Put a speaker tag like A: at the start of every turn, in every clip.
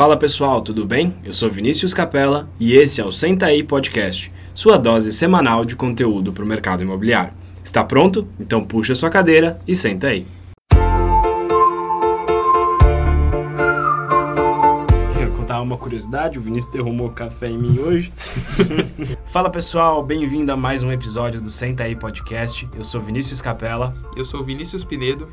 A: Fala pessoal, tudo bem? Eu sou Vinícius Capella e esse é o Senta aí Podcast, sua dose semanal de conteúdo para o mercado imobiliário. Está pronto? Então puxa sua cadeira e senta aí. Uma curiosidade, o Vinícius derrumou café em mim hoje. Fala pessoal, bem-vindo a mais um episódio do Senta aí Podcast. Eu sou Vinícius Capella.
B: Eu sou Vinícius Pinedo.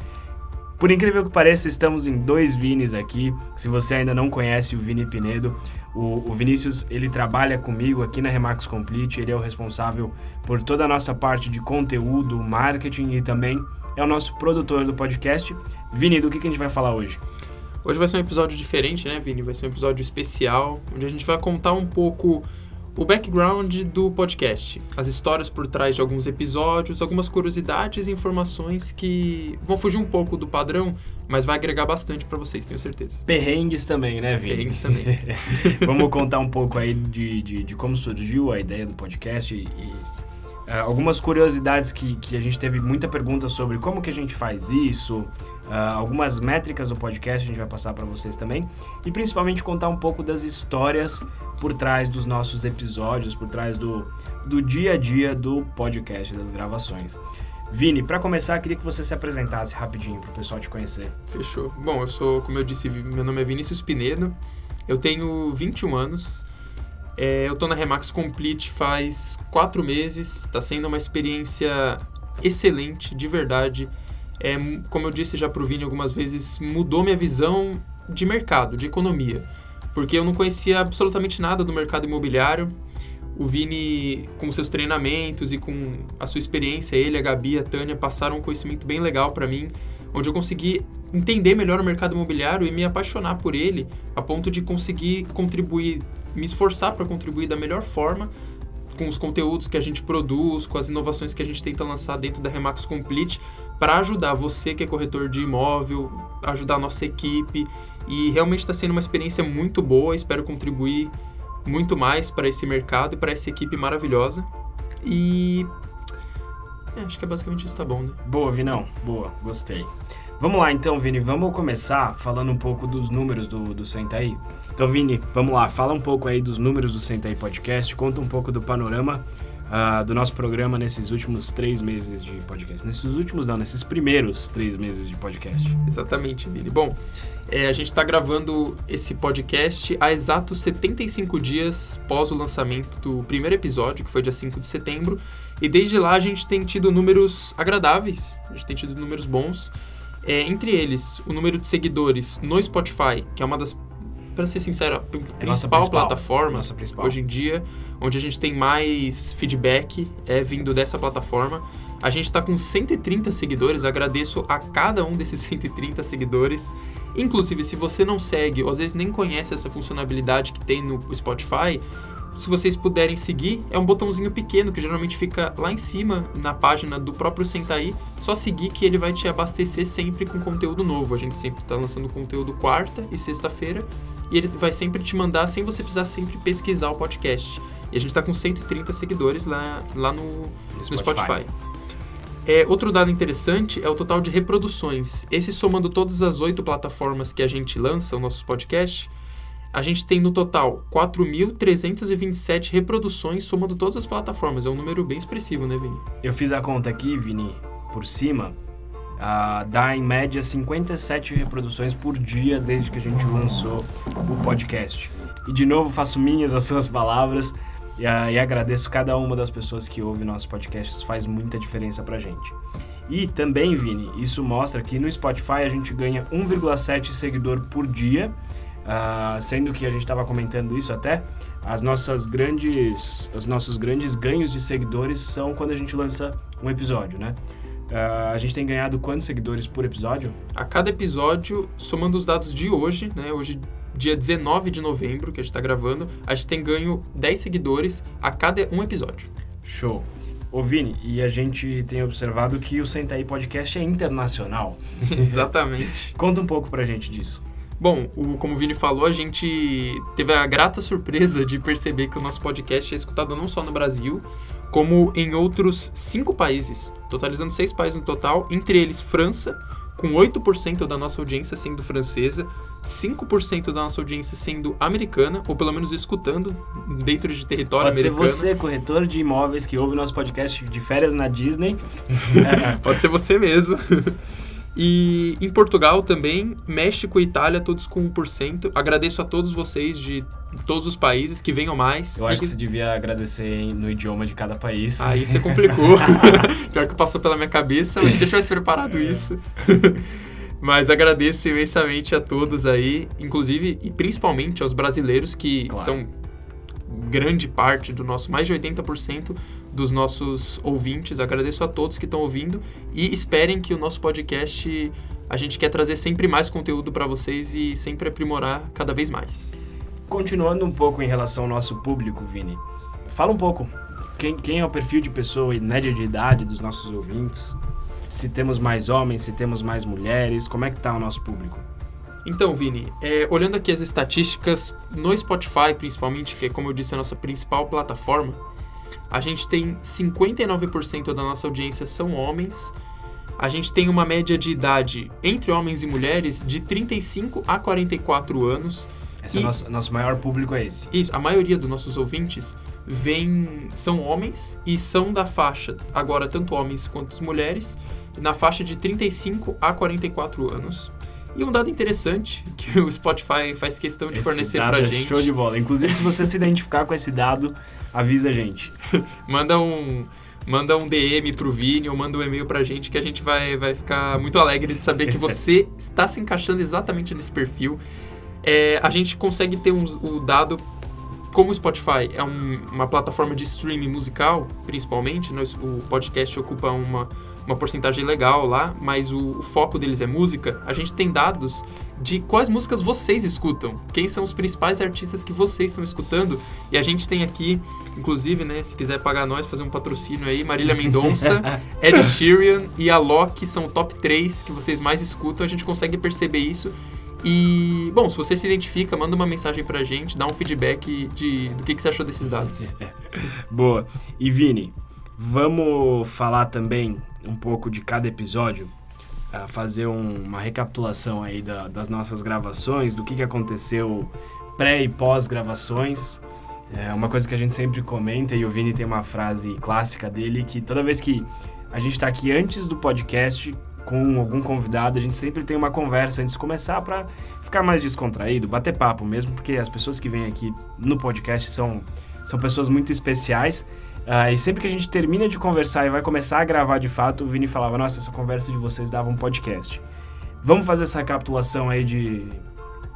A: Por incrível que pareça, estamos em dois Vinis aqui. Se você ainda não conhece o Vini Pinedo, o, o Vinícius ele trabalha comigo aqui na Remax Complete. Ele é o responsável por toda a nossa parte de conteúdo, marketing e também é o nosso produtor do podcast. Vini, do que, que a gente vai falar hoje?
B: Hoje vai ser um episódio diferente, né, Vini? Vai ser um episódio especial, onde a gente vai contar um pouco o background do podcast, as histórias por trás de alguns episódios, algumas curiosidades e informações que vão fugir um pouco do padrão, mas vai agregar bastante para vocês, tenho certeza.
A: Perrengues também, né, Vini?
B: Perrengues também.
A: Vamos contar um pouco aí de, de, de, como surgiu a ideia do podcast e, e uh, algumas curiosidades que, que a gente teve muita pergunta sobre como que a gente faz isso, Uh, algumas métricas do podcast a gente vai passar para vocês também e principalmente contar um pouco das histórias por trás dos nossos episódios, por trás do, do dia a dia do podcast, das gravações. Vini, para começar, queria que você se apresentasse rapidinho para o pessoal te conhecer.
B: Fechou. Bom, eu sou, como eu disse, meu nome é Vinícius Pinedo, eu tenho 21 anos, é, eu tô na Remax Complete faz quatro meses, está sendo uma experiência excelente, de verdade é, como eu disse já pro Vini algumas vezes, mudou minha visão de mercado, de economia. Porque eu não conhecia absolutamente nada do mercado imobiliário. O Vini, com seus treinamentos e com a sua experiência, ele, a Gabi, a Tânia, passaram um conhecimento bem legal para mim, onde eu consegui entender melhor o mercado imobiliário e me apaixonar por ele, a ponto de conseguir contribuir, me esforçar para contribuir da melhor forma com os conteúdos que a gente produz, com as inovações que a gente tenta lançar dentro da Remax Complete, para ajudar você que é corretor de imóvel, ajudar a nossa equipe. E realmente está sendo uma experiência muito boa. Espero contribuir muito mais para esse mercado e para essa equipe maravilhosa. E é, acho que é basicamente isso, tá bom, né?
A: Boa, Vinão. Boa, gostei. Vamos lá então, Vini, vamos começar falando um pouco dos números do, do Senta aí. Então, Vini, vamos lá, fala um pouco aí dos números do Senta aí Podcast, conta um pouco do panorama uh, do nosso programa nesses últimos três meses de podcast. Nesses últimos, não, nesses primeiros três meses de podcast.
B: Exatamente, Vini. Bom, é, a gente está gravando esse podcast há exatos 75 dias pós o lançamento do primeiro episódio, que foi dia 5 de setembro. E desde lá a gente tem tido números agradáveis, a gente tem tido números bons. É, entre eles, o número de seguidores no Spotify, que é uma das para ser sincero, a principal, é principal plataforma principal. hoje em dia, onde a gente tem mais feedback, é vindo dessa plataforma. A gente está com 130 seguidores, agradeço a cada um desses 130 seguidores. Inclusive, se você não segue, ou às vezes nem conhece essa funcionalidade que tem no Spotify, se vocês puderem seguir, é um botãozinho pequeno que geralmente fica lá em cima na página do próprio Sentaí. Só seguir que ele vai te abastecer sempre com conteúdo novo. A gente sempre está lançando conteúdo quarta e sexta-feira e ele vai sempre te mandar sem você precisar sempre pesquisar o podcast. E a gente está com 130 seguidores lá, lá no, no Spotify. Spotify. É, outro dado interessante é o total de reproduções. Esse somando todas as oito plataformas que a gente lança, o nosso podcast, a gente tem no total 4.327 reproduções somando todas as plataformas. É um número bem expressivo, né, Vini?
A: Eu fiz a conta aqui, Vini, por cima Uh, dá em média 57 reproduções por dia desde que a gente lançou o podcast. E de novo faço minhas as suas palavras e, uh, e agradeço cada uma das pessoas que ouve nossos podcasts, faz muita diferença pra gente. E também, Vini, isso mostra que no Spotify a gente ganha 1,7 seguidor por dia, uh, sendo que a gente estava comentando isso até, as nossas grandes, os nossos grandes ganhos de seguidores são quando a gente lança um episódio, né? Uh, a gente tem ganhado quantos seguidores por episódio?
B: A cada episódio, somando os dados de hoje, né? Hoje, dia 19 de novembro, que a gente está gravando, a gente tem ganho 10 seguidores a cada um episódio.
A: Show. Ô Vini, e a gente tem observado que o Sentaí Podcast é internacional.
B: Exatamente.
A: Conta um pouco pra gente disso.
B: Bom, o, como o Vini falou, a gente teve a grata surpresa de perceber que o nosso podcast é escutado não só no Brasil, como em outros cinco países, totalizando seis países no total, entre eles França, com 8% da nossa audiência sendo francesa, 5% da nossa audiência sendo americana, ou pelo menos escutando dentro de território
A: Pode
B: americano.
A: ser você, corretor de imóveis, que ouve nosso podcast de férias na Disney.
B: Pode ser você mesmo. E em Portugal também, México e Itália, todos com 1%. Agradeço a todos vocês de todos os países, que venham mais.
A: Eu acho
B: E-
A: que você devia agradecer no idioma de cada país.
B: Aí você complicou. Pior que passou pela minha cabeça, mas se eu tivesse preparado isso. mas agradeço imensamente a todos aí, inclusive e principalmente aos brasileiros que
A: Claro.
B: são grande parte do nosso, mais de 80% dos nossos ouvintes. Agradeço a todos que estão ouvindo e esperem que o nosso podcast a gente quer trazer sempre mais conteúdo para vocês e sempre aprimorar cada vez mais.
A: Continuando um pouco em relação ao nosso público, Vini, fala um pouco quem, quem é o perfil de pessoa e média de idade dos nossos ouvintes. Se temos mais homens, se temos mais mulheres, como é que tá o nosso público?
B: Então, Vini, é, olhando aqui as estatísticas, no Spotify principalmente, que é como eu disse a nossa principal plataforma, a gente tem 59% da nossa audiência são homens. A gente tem uma média de idade entre homens e mulheres de 35 a 44 anos.
A: Esse é
B: E-
A: o nosso, nosso maior público é esse.
B: Isso, a maioria dos nossos ouvintes vem, são homens e são da faixa, agora tanto homens quanto mulheres, na faixa de 35 a 44 anos. E um dado interessante que o Spotify faz questão de
A: Esse
B: fornecer pra
A: é
B: gente.
A: Show de bola. Inclusive, se você se identificar com esse dado, avisa a gente.
B: Manda um manda um DM pro Vini ou manda um e-mail pra gente que a gente vai, vai ficar muito alegre de saber que você está se encaixando exatamente nesse perfil. É, a gente consegue ter um, o dado como o Spotify é um- uma plataforma de streaming musical, principalmente, nós- o podcast ocupa uma, uma porcentagem legal lá, mas o, o foco deles é música. A gente tem dados de quais músicas vocês escutam, quem são os principais artistas que vocês estão escutando. E a gente tem aqui, inclusive, né, se quiser pagar nós, fazer um patrocínio aí, Marília Mendonça, Ed Sheeran e a Loki são o top 3 que vocês mais escutam. A gente consegue perceber isso. E, bom, se você se identifica, manda uma mensagem pra gente, dá um feedback de, do que, que você achou desses dados.
A: Boa. E Vini, vamos falar também um pouco de cada episódio, ah, fazer um- uma recapitulação aí da- das nossas gravações, do que, que aconteceu pré e pós gravações. É uma coisa que a gente sempre comenta e o Vini tem uma frase clássica dele que toda vez que a gente está aqui antes do podcast com algum convidado, a gente sempre tem uma conversa antes de começar para ficar mais descontraído, bater papo mesmo, porque as pessoas que vêm aqui no podcast são, são pessoas muito especiais. Ah, e sempre que a gente termina de conversar e vai começar a gravar de fato, o Vini falava: Nossa, essa conversa de vocês dava um podcast. Vamos fazer essa recapitulação aí de,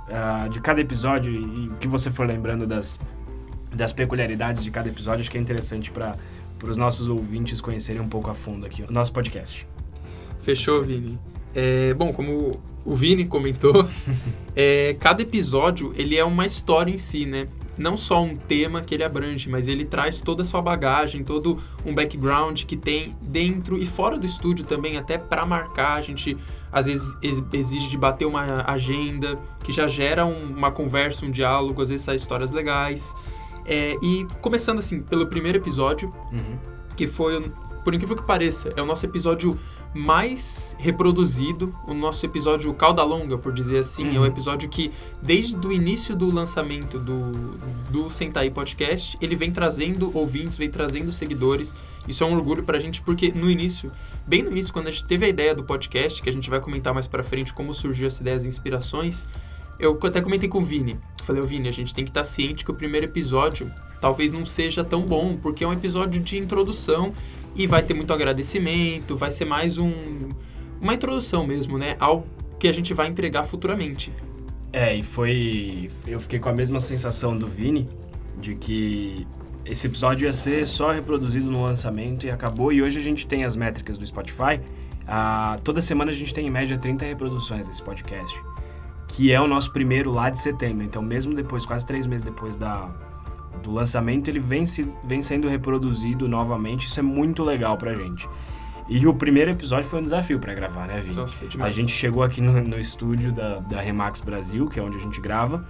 A: ah, de cada episódio e o que você for lembrando das, das peculiaridades de cada episódio. Acho que é interessante para os nossos ouvintes conhecerem um pouco a fundo aqui o nosso podcast.
B: Fechou, Vini? É, bom, como o Vini comentou, é, cada episódio ele é uma história em si, né? Não só um tema que ele abrange, mas ele traz toda a sua bagagem, todo um background que tem dentro e fora do estúdio também, até para marcar. A gente às vezes ex- exige de bater uma agenda que já gera um- uma conversa, um diálogo, às vezes sai histórias legais. É, e começando assim, pelo primeiro episódio, que foi, por incrível que pareça, é o nosso episódio mais reproduzido, o nosso episódio cauda longa, por dizer assim, é o
A: Uhum.
B: episódio que desde o início do lançamento do, do Sentai Podcast, ele vem trazendo ouvintes, vem trazendo seguidores. Isso é um orgulho pra gente porque no início, bem no início, quando a gente teve a ideia do podcast, que a gente vai comentar mais pra frente como surgiu essa ideia, as inspirações, eu até comentei com o Vini. Eu falei, ô Vini, a gente tem que estar ciente que o primeiro episódio talvez não seja tão bom, porque é um episódio de introdução e vai ter muito agradecimento, vai ser mais um uma introdução mesmo, né, ao que a gente vai entregar futuramente.
A: É, e foi. Eu fiquei com a mesma sensação do Vini, de que esse episódio ia ser só reproduzido no lançamento e acabou. E hoje a gente tem as métricas do Spotify. Ah, toda semana a gente tem em média 30 reproduções desse podcast, que é o nosso primeiro lá de setembro. Então, mesmo depois, quase três meses depois da, do lançamento, ele vem, se, vem sendo reproduzido novamente. Isso é muito legal pra gente. E o primeiro episódio foi um desafio pra gravar, né, Vini?
B: Nossa, é
A: A gente chegou aqui no, no estúdio da, da Remax Brasil, que é onde a gente grava,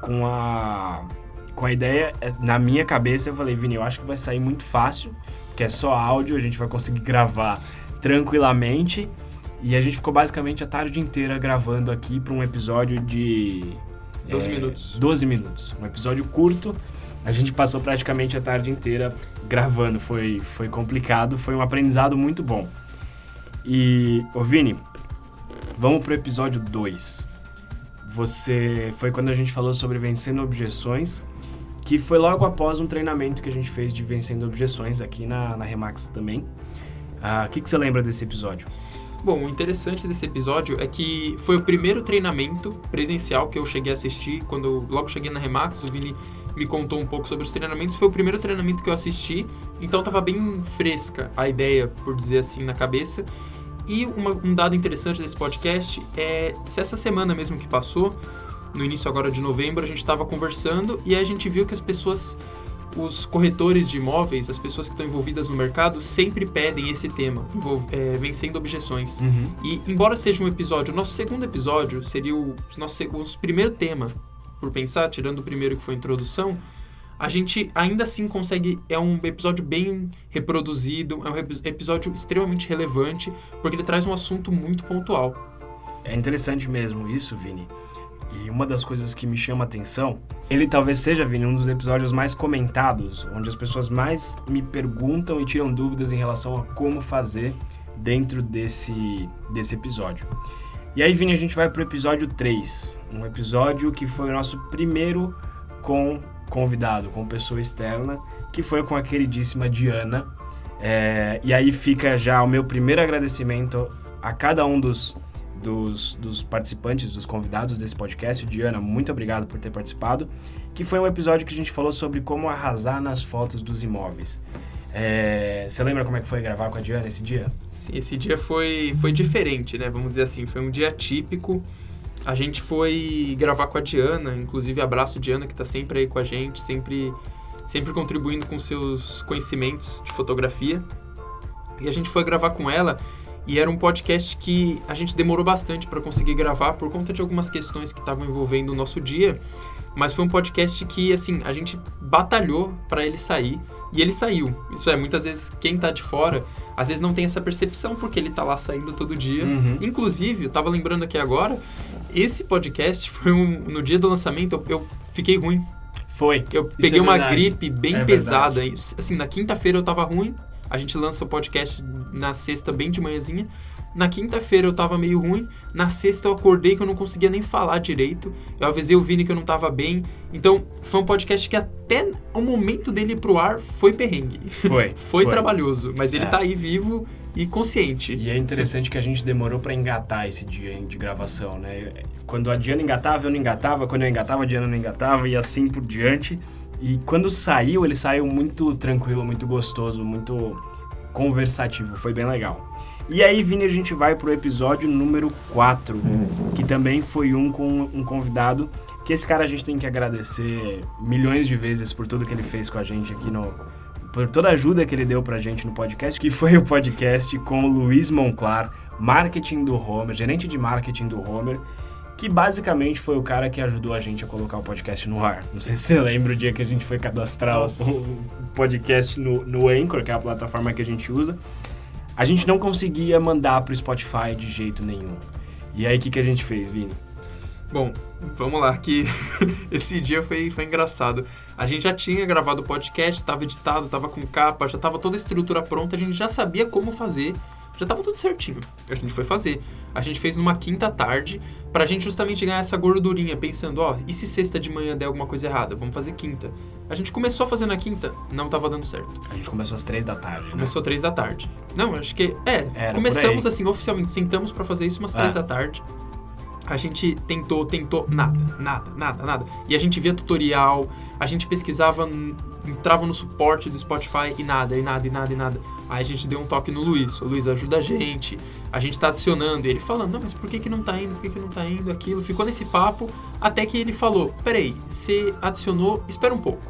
A: com a, com a ideia, é, na minha cabeça, eu falei, Vini, eu acho que vai sair muito fácil, que é só áudio, a gente vai conseguir gravar tranquilamente. E a gente ficou basicamente a tarde inteira gravando aqui para um episódio de
B: 12 é, minutos.
A: 12 minutos. Um episódio curto. A gente passou praticamente a tarde inteira gravando. Foi, foi complicado, foi um aprendizado muito bom. E, ô Vini, vamos pro episódio 2. Você. Foi quando a gente falou sobre vencendo objeções, que foi logo após um treinamento que a gente fez de vencendo objeções aqui na, na Remax também. Ah, o que, que você lembra desse episódio?
B: Bom, o interessante desse episódio é que foi o primeiro treinamento presencial que eu cheguei a assistir. Quando eu logo cheguei na Remax, o Vini me contou um pouco sobre os treinamentos. Foi o primeiro treinamento que eu assisti, então estava bem fresca a ideia, por dizer assim, na cabeça. E uma, um dado interessante desse podcast é se essa semana mesmo que passou, no início agora de novembro, a gente estava conversando e a gente viu que as pessoas os corretores de imóveis, as pessoas que estão envolvidas no mercado, sempre pedem esse tema, é, vencendo objeções. Uhum. E, embora seja um episódio, o nosso segundo episódio seria o nosso, o primeiro tema, por pensar, tirando o primeiro que foi a introdução, a gente ainda assim consegue. É um episódio bem reproduzido, é um episódio extremamente relevante, porque ele traz um assunto muito pontual.
A: É interessante mesmo isso, Vini. E uma das coisas que me chama a atenção, ele talvez seja, Vini, um dos episódios mais comentados, onde as pessoas mais me perguntam e tiram dúvidas em relação a como fazer dentro desse, desse episódio. E aí, Vini, a gente vai pro episódio 3, um episódio que foi o nosso primeiro com convidado, com pessoa externa, que foi com a queridíssima Diana. É, e aí fica já o meu primeiro agradecimento a cada um dos dos, dos participantes, dos convidados desse podcast. Diana, muito obrigado por ter participado. Que foi um episódio que a gente falou sobre como arrasar nas fotos dos imóveis. É, você lembra como é que foi gravar com a Diana esse dia?
B: Sim, esse dia foi, foi diferente, né? Vamos dizer assim, foi um dia típico. A gente foi gravar com a Diana, inclusive abraço Diana que está sempre aí com a gente, sempre, sempre contribuindo com seus conhecimentos de fotografia. E a gente foi gravar com ela e era um podcast que a gente demorou bastante para conseguir gravar por conta de algumas questões que estavam envolvendo o nosso dia. Mas foi um podcast que, assim, a gente batalhou para ele sair e ele saiu. Isso é, muitas vezes quem tá de fora, às vezes não tem essa percepção porque ele tá lá saindo todo dia. Uhum. Inclusive, eu tava lembrando aqui agora, esse podcast foi um, no dia do lançamento, eu, eu fiquei ruim.
A: Foi.
B: Eu peguei é uma gripe bem é pesada. Verdade. Assim, na quinta-feira eu tava ruim, a gente lança o podcast na sexta bem de manhãzinha. Na quinta-feira eu tava meio ruim. Na sexta eu acordei que eu não conseguia nem falar direito. Eu avisei o Vini que eu não tava bem. Então, foi um podcast que até o momento dele ir pro ar foi perrengue.
A: Foi.
B: foi, foi, trabalhoso. Mas ele é. tá aí vivo e consciente.
A: E é interessante que a gente demorou para engatar esse dia de gravação, né? Quando a Diana engatava, eu não engatava. Quando eu engatava, a Diana não engatava. E assim por diante. E quando saiu, ele saiu muito tranquilo, muito gostoso, muito conversativo. Foi bem legal. E aí, Vini, a gente vai pro episódio número 4, que também foi um com um convidado, que esse cara a gente tem que agradecer milhões de vezes por tudo que ele fez com a gente aqui no... Por toda a ajuda que ele deu pra gente no podcast, que foi o podcast com o Luiz Monclar, marketing do Homer, gerente de marketing do Homer, que basicamente foi o cara que ajudou a gente a colocar o podcast no ar. Não sei se você lembra o dia que a gente foi cadastrar Nossa. o podcast no, no Anchor, que é a plataforma que a gente usa. A gente não conseguia mandar pro Spotify de jeito nenhum. E aí, o que, que a gente fez, Vini?
B: Bom, vamos lá, que esse dia foi, foi engraçado. A gente já tinha gravado o podcast, estava editado, estava com capa, já estava toda a estrutura pronta, a gente já sabia como fazer já tava tudo certinho. A gente foi fazer. A gente fez numa quinta tarde pra gente justamente ganhar essa gordurinha, pensando, ó, e se sexta de manhã der alguma coisa errada? Vamos fazer quinta. A gente começou a fazer na quinta, não tava dando certo.
A: A gente começou às três da tarde, né?
B: Começou às três da tarde. Não, acho que. É, Era começamos assim, oficialmente, sentamos para fazer isso umas três é. da tarde. A gente tentou, tentou, nada, nada, nada, nada. E a gente via tutorial, a gente pesquisava, entrava no suporte do Spotify e nada, e nada, e nada, e nada. Aí a gente deu um toque no Luiz. O Luiz ajuda a gente, a gente tá adicionando. E ele falando, não, mas por que, que não tá indo? Por que, que não tá indo? Aquilo. Ficou nesse papo até que ele falou: peraí, você adicionou, espera um pouco.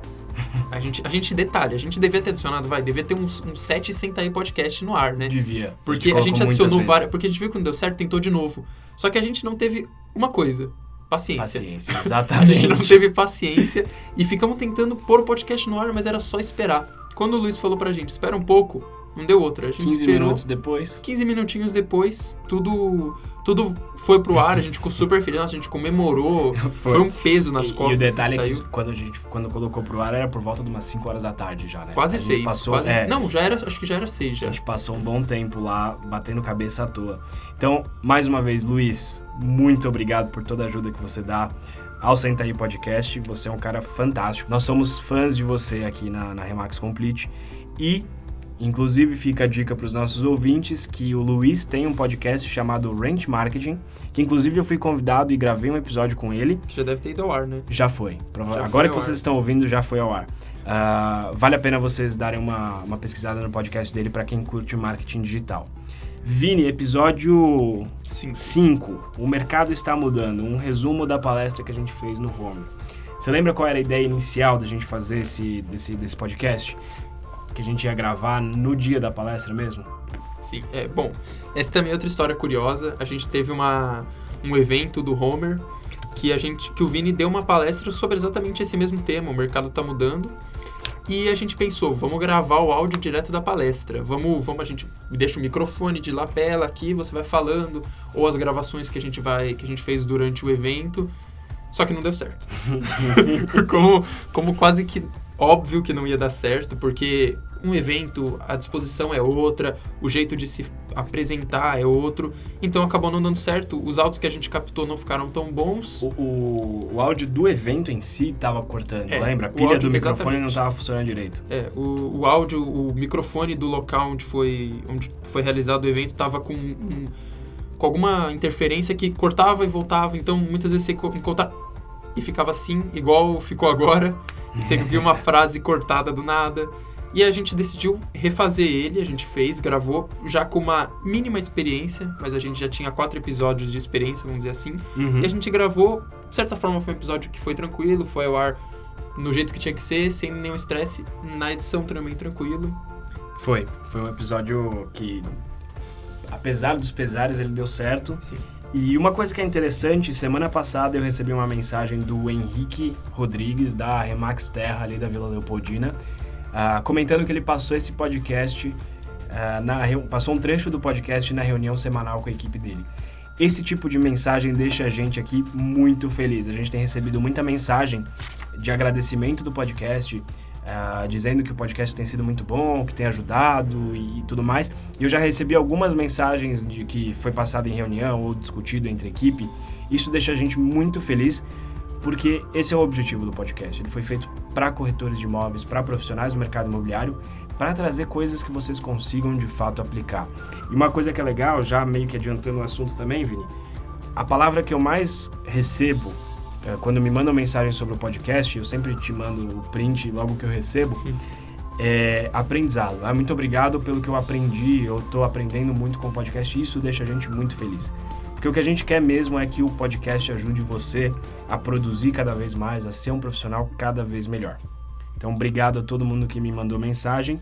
B: A gente, a gente detalha, a gente devia ter adicionado, vai, devia ter uns, uns 7 senta aí podcast no ar, né?
A: Devia.
B: Porque a gente, a gente adicionou várias. Porque a gente viu que não deu certo, tentou de novo. Só que a gente não teve uma coisa. Paciência.
A: Paciência, exatamente.
B: a gente não teve paciência e ficamos tentando pôr o podcast no ar, mas era só esperar. Quando o Luiz falou pra gente, espera um pouco, não deu outra. A gente
A: 15
B: esperou.
A: minutos depois.
B: 15 minutinhos depois, tudo tudo foi pro ar, a gente ficou super feliz, nossa, a gente comemorou, foi,
A: Foi.
B: um peso nas
A: E-
B: costas.
A: E o detalhe é que quando a gente quando colocou pro ar era por volta de umas 5 horas da tarde já, né?
B: Quase
A: A gente
B: seis.
A: Passou,
B: quase-
A: é,
B: Não, já era, acho que já era seis
A: A
B: já.
A: gente passou um bom tempo lá batendo cabeça à toa. Então, mais uma vez, Luiz, muito obrigado por toda a ajuda que você dá ao Senta aí Podcast. Você é um cara fantástico. Nós somos fãs de você aqui na, na Remax Complete. E, inclusive, fica a dica para os nossos ouvintes que o Luiz tem um podcast chamado Range Marketing, que inclusive eu fui convidado e gravei um episódio com ele.
B: Já deve ter ido ao ar, né?
A: Já foi. Prova-
B: Já
A: Agora
B: foi
A: que vocês
B: ar.
A: estão ouvindo, já foi ao ar. Ah, vale a pena vocês darem uma, uma pesquisada no podcast dele para quem curte marketing digital. Vini, episódio
B: Sim.
A: 5. O mercado está mudando. Um resumo da palestra que a gente fez no Home. Você lembra qual era a ideia inicial da gente fazer esse, desse, desse podcast? Que a gente ia gravar no dia da palestra mesmo?
B: Sim. É, bom, essa também é outra história curiosa. A gente teve uma, um evento do Homer que a gente que o Vini deu uma palestra sobre exatamente esse mesmo tema, o mercado tá mudando. E a gente pensou, vamos gravar o áudio direto da palestra. Vamos, vamos a gente deixa o microfone de lapela aqui, você vai falando ou as gravações que a gente vai que a gente fez durante o evento. Só que não deu certo. como, como quase que óbvio que não ia dar certo, porque um evento, a disposição é outra, o jeito de se apresentar é outro. Então acabou não dando certo. Os áudios que a gente captou não ficaram tão bons.
A: O, o, o áudio do evento em si estava cortando,
B: É,
A: lembra? A pilha
B: áudio-
A: do microfone não
B: exatamente.
A: estava funcionando direito.
B: É, o, o áudio, o microfone do local onde foi, onde foi realizado o evento estava com, um- com alguma interferência que cortava e voltava. Então muitas vezes você co- encontra e ficava assim, igual ficou agora. Você viu uma frase cortada do nada. E a gente decidiu refazer ele, a gente fez, gravou já com uma mínima experiência, mas a gente já tinha quatro episódios de experiência, vamos dizer assim.
A: Uhum.
B: E a gente gravou, de certa forma foi um episódio que foi tranquilo, foi ao ar no jeito que tinha que ser, sem nenhum estresse. Na edição também tranquilo.
A: Foi. Foi um episódio que, apesar dos pesares, ele deu certo.
B: Sim.
A: E uma coisa que é interessante, semana passada eu recebi uma mensagem do Henrique Rodrigues, da Remax Terra, ali da Vila Leopoldina, ah, comentando que ele passou esse podcast, ah, na, passou um trecho do podcast na reunião semanal com a equipe dele. Esse tipo de mensagem deixa a gente aqui muito feliz. A gente tem recebido muita mensagem de agradecimento do podcast, ah, dizendo que o podcast tem sido muito bom, que tem ajudado e, tudo mais. E eu já recebi algumas mensagens de que foi passado em reunião ou discutido entre equipe. Isso deixa a gente muito feliz, porque esse é o objetivo do podcast. Ele foi feito para corretores de imóveis, para profissionais do mercado imobiliário, para trazer coisas que vocês consigam de fato aplicar. E uma coisa que é legal, já meio que adiantando o assunto também, Vini, a palavra que eu mais recebo eh, quando me mandam mensagem sobre o podcast, eu sempre te mando o print logo que eu recebo, é aprendizado. Ah, muito obrigado pelo que eu aprendi, eu estou aprendendo muito com o podcast e isso deixa a gente muito feliz. Porque o que a gente quer mesmo é que o podcast ajude você a produzir cada vez mais, a ser um profissional cada vez melhor. Então, obrigado a todo mundo que me mandou mensagem.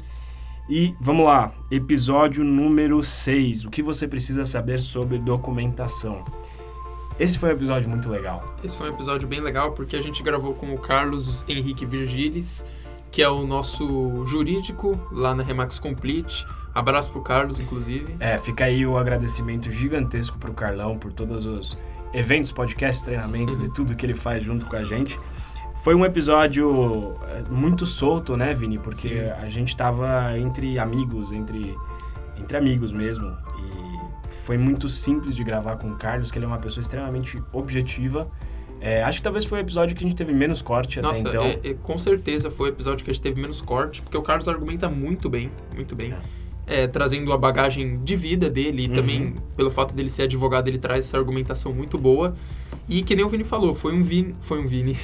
A: E vamos lá, episódio número 6. O que você precisa saber sobre documentação? Esse foi um episódio muito legal.
B: Esse foi um episódio bem legal porque a gente gravou com o Carlos Henrique Virgilis, que é o nosso jurídico lá na Remax Complete. Abraço pro Carlos, inclusive.
A: É, fica aí o agradecimento gigantesco pro Carlão por todos os eventos, podcasts, treinamentos e tudo que ele faz junto com a gente. Foi um episódio é, muito solto, né, Vini? Porque
B: Sim.
A: a gente tava entre amigos, entre, entre amigos mesmo. E foi muito simples de gravar com o Carlos, que ele é uma pessoa extremamente objetiva. É, acho que talvez foi o episódio que a gente teve menos corte
B: Nossa,
A: até então.
B: é- é- com certeza foi o episódio que a gente teve menos corte, porque o Carlos argumenta muito bem, muito bem. É, trazendo a bagagem de vida dele e
A: Uhum.
B: também pelo fato dele ser advogado, ele traz essa argumentação muito boa. E que nem o Vini falou, foi um Vini. Foi um Vini.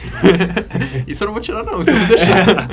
B: isso eu não vou tirar, não, isso eu vou deixar.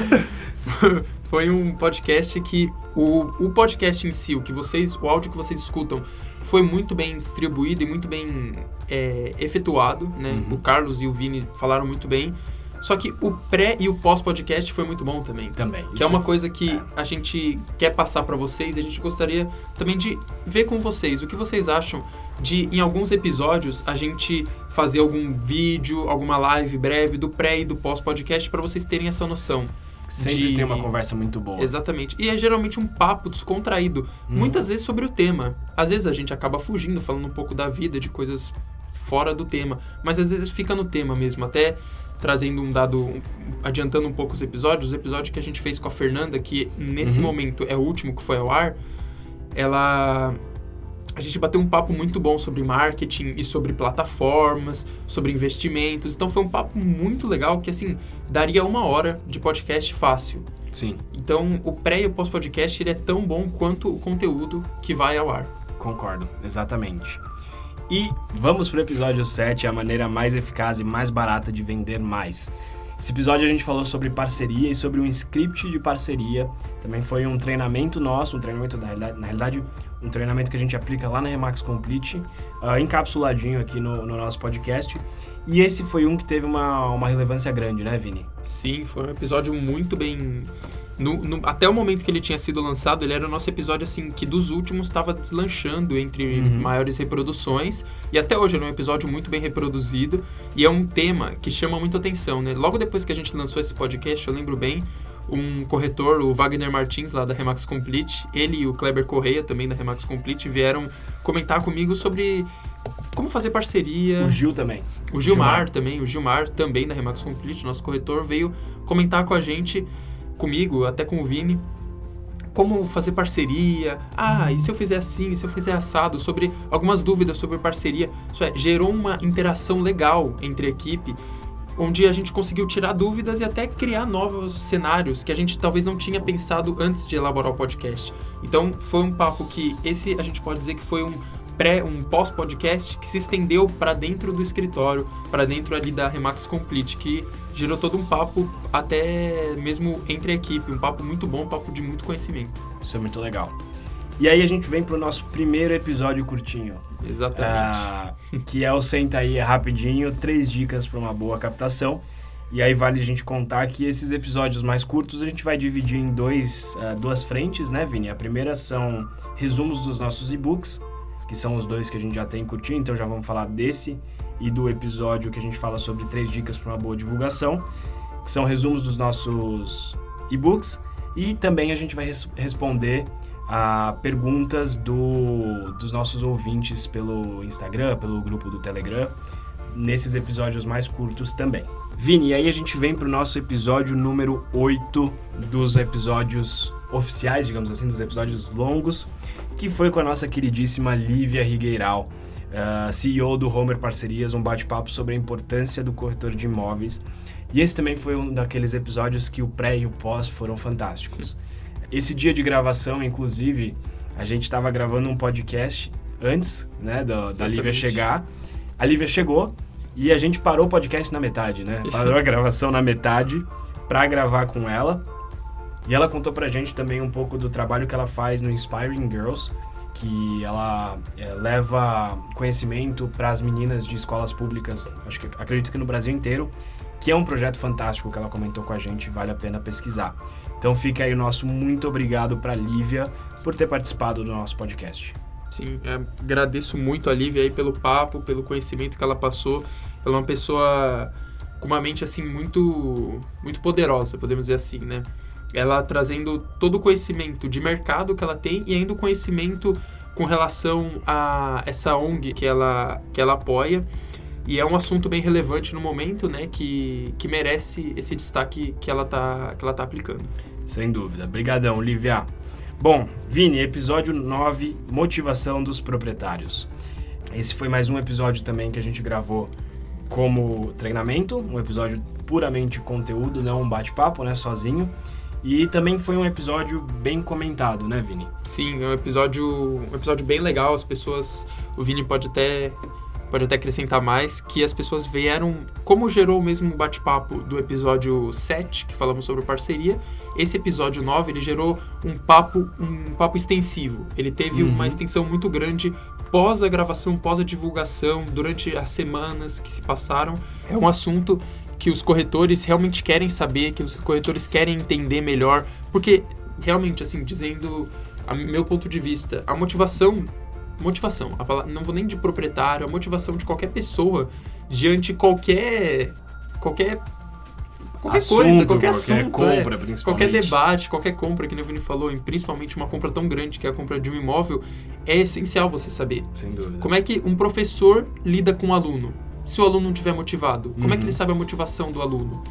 B: foi um podcast que. O, o podcast em si, o que vocês. O áudio que vocês escutam foi muito bem distribuído e muito bem é, efetuado, né?
A: Uhum.
B: O Carlos e o Vini falaram muito bem. Só que o pré e o pós-podcast foi muito bom também.
A: Também.
B: Que
A: isso
B: é uma coisa que a gente quer passar pra vocês e a gente gostaria também de ver com vocês o que vocês acham de, em alguns episódios, a gente fazer algum vídeo, alguma live breve do pré e do pós-podcast pra vocês terem essa noção.
A: Sempre
B: de-
A: tem uma conversa muito boa.
B: Exatamente. E é geralmente um papo descontraído,
A: Uhum.
B: muitas vezes sobre o tema. Às vezes a gente acaba fugindo, falando um pouco da vida, de coisas fora do tema, mas às vezes fica no tema mesmo, até trazendo um dado, adiantando um pouco os episódios, o episódio que a gente fez com a Fernanda, que nesse
A: Uhum.
B: momento é o último que foi ao ar, ela a gente bateu um papo muito bom sobre marketing e sobre plataformas, sobre investimentos. Então foi um papo muito legal que assim daria uma hora de podcast fácil.
A: Sim,
B: Então o pré e o pós podcast ele é tão bom quanto o conteúdo que vai ao ar.
A: concordo, exatamente. E vamos pro episódio 7, a maneira mais eficaz e mais barata de vender mais. Esse episódio a gente falou sobre parceria e sobre um script de parceria. Também foi um treinamento nosso, um treinamento, na realidade, na realidade um treinamento que a gente aplica lá na Remax Complete, ah, encapsuladinho aqui no, no nosso podcast. E esse foi um que teve uma, uma relevância grande, né, Vini?
B: Sim, foi um episódio muito bem. No- no- até o momento que ele tinha sido lançado, ele era o nosso episódio assim que dos últimos estava deslanchando entre
A: Uhum.
B: maiores reproduções e até hoje ele é um episódio muito bem reproduzido e é um tema que chama muito atenção, né? Logo depois que a gente lançou esse podcast, eu lembro bem, um corretor, o Wagner Martins lá da Remax Complete, ele e o Kleber Correia também da Remax Complete vieram comentar comigo sobre como fazer parceria.
A: O Gil também.
B: O Gilmar,
A: Gilmar.
B: também, o Gilmar também da Remax Complete, nosso corretor, veio comentar com a gente, comigo, até com o Vini, como fazer parceria. Ah, e se eu fizer assim, e se eu fizer assado, sobre algumas dúvidas sobre parceria. Isso é, gerou uma interação legal entre a equipe, onde a gente conseguiu tirar dúvidas e até criar novos cenários que a gente talvez não tinha pensado antes de elaborar o podcast. Então, foi um papo que esse a gente pode dizer que foi um pré, um pós-podcast que se estendeu para dentro do escritório, para dentro ali da Remax Complete, que gerou todo um papo até mesmo entre a equipe, um papo muito bom, um papo de muito conhecimento.
A: Isso é muito legal. E aí a gente vem pro nosso primeiro episódio curtinho.
B: Exatamente.
A: Ah, que é o Senta aí rapidinho, três dicas para uma boa captação. E aí vale a gente contar que esses episódios mais curtos a gente vai dividir em dois, ah, duas frentes, né, Vini? A primeira são resumos dos nossos e-books, que são os dois que a gente já tem curtinho, então já vamos falar desse e do episódio que a gente fala sobre três dicas para uma boa divulgação, que são resumos dos nossos e-books. E também a gente vai res- responder a perguntas do, dos nossos ouvintes pelo Instagram, pelo grupo do Telegram, nesses episódios mais curtos também. Vini, e aí a gente vem pro nosso episódio número 8 dos episódios oficiais, digamos assim, dos episódios longos, que foi com a nossa queridíssima Lívia Rigueiral, ah, CEO do Homer Parcerias, um bate-papo sobre a importância do corretor de imóveis. E esse também foi um daqueles episódios que o pré e o pós foram fantásticos. Esse dia de gravação, inclusive, a gente estava gravando um podcast antes, né, da, da. Lívia chegar. A Lívia chegou e a gente parou o podcast na metade, né? Parou a gravação na metade para gravar com ela. E ela contou pra gente também um pouco do trabalho que ela faz no Inspiring Girls, que ela é, leva conhecimento para as meninas de escolas públicas, acho que acredito que no Brasil inteiro, que é um projeto fantástico que ela comentou com a gente, vale a pena pesquisar. Então fica aí o nosso muito obrigado para Lívia por ter participado do nosso podcast.
B: Sim, é, agradeço muito a Lívia aí pelo papo, pelo conhecimento que ela passou. Ela é uma pessoa com uma mente assim muito muito poderosa, podemos dizer assim, né? Ela trazendo todo o conhecimento de mercado que ela tem e ainda o conhecimento com relação a essa ONG que ela que ela apoia. E é um assunto bem relevante no momento, né, que, que merece esse destaque que ela tá que ela tá aplicando.
A: Sem dúvida. Obrigadão, Lívia. Bom, Vini, episódio 9, motivação dos proprietários. Esse foi mais um episódio também que a gente gravou como treinamento, um episódio puramente conteúdo, não um bate-papo, né, sozinho. E também foi um episódio bem comentado, né, Vini?
B: Sim, é um episódio, um episódio bem legal. As pessoas, o Vini pode até pode até acrescentar mais que as pessoas vieram, como gerou o mesmo bate-papo do episódio 7, que falamos sobre parceria, esse episódio 9, ele gerou um papo, um papo extensivo. Ele teve
A: Uhum.
B: uma extensão muito grande pós a gravação, pós a divulgação, durante as semanas que se passaram. É um assunto que os corretores realmente querem saber, que os corretores querem entender melhor, porque realmente, assim, dizendo a meu ponto de vista, a motivação, motivação, a palavra, não vou nem de proprietário, a motivação de qualquer pessoa diante qualquer qualquer qualquer
A: assunto,
B: coisa, qualquer,
A: qualquer
B: assunto,
A: compra,
B: é.
A: principalmente.
B: qualquer debate, qualquer compra, que o Vini falou, e principalmente uma compra tão grande que é a compra de um imóvel, é essencial você saber.
A: Sem dúvida.
B: Como é que um professor lida com um aluno? Se o aluno não estiver motivado, como é que
A: Uhum.
B: ele sabe a motivação do aluno?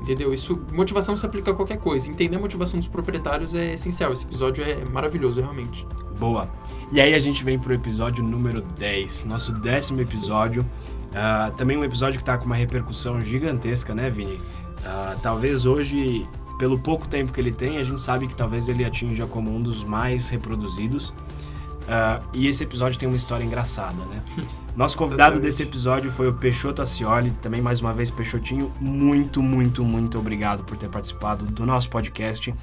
B: Entendeu? Isso, motivação se aplica a qualquer coisa. Entender a motivação dos proprietários é essencial. Esse episódio é maravilhoso, realmente.
A: Boa. E aí a gente vem pro episódio número 10, nosso décimo episódio. Ah, também um episódio que tá com uma repercussão gigantesca, né, Vini? Ah, talvez hoje, pelo pouco tempo que ele tem, a gente sabe que talvez ele atinja como um dos mais reproduzidos. Ah, e esse episódio tem uma história engraçada, né? Nosso convidado
B: Exatamente.
A: desse episódio foi o Peixoto Acioli. Também, mais uma vez, Peixotinho, muito, muito, muito obrigado por ter participado do nosso podcast.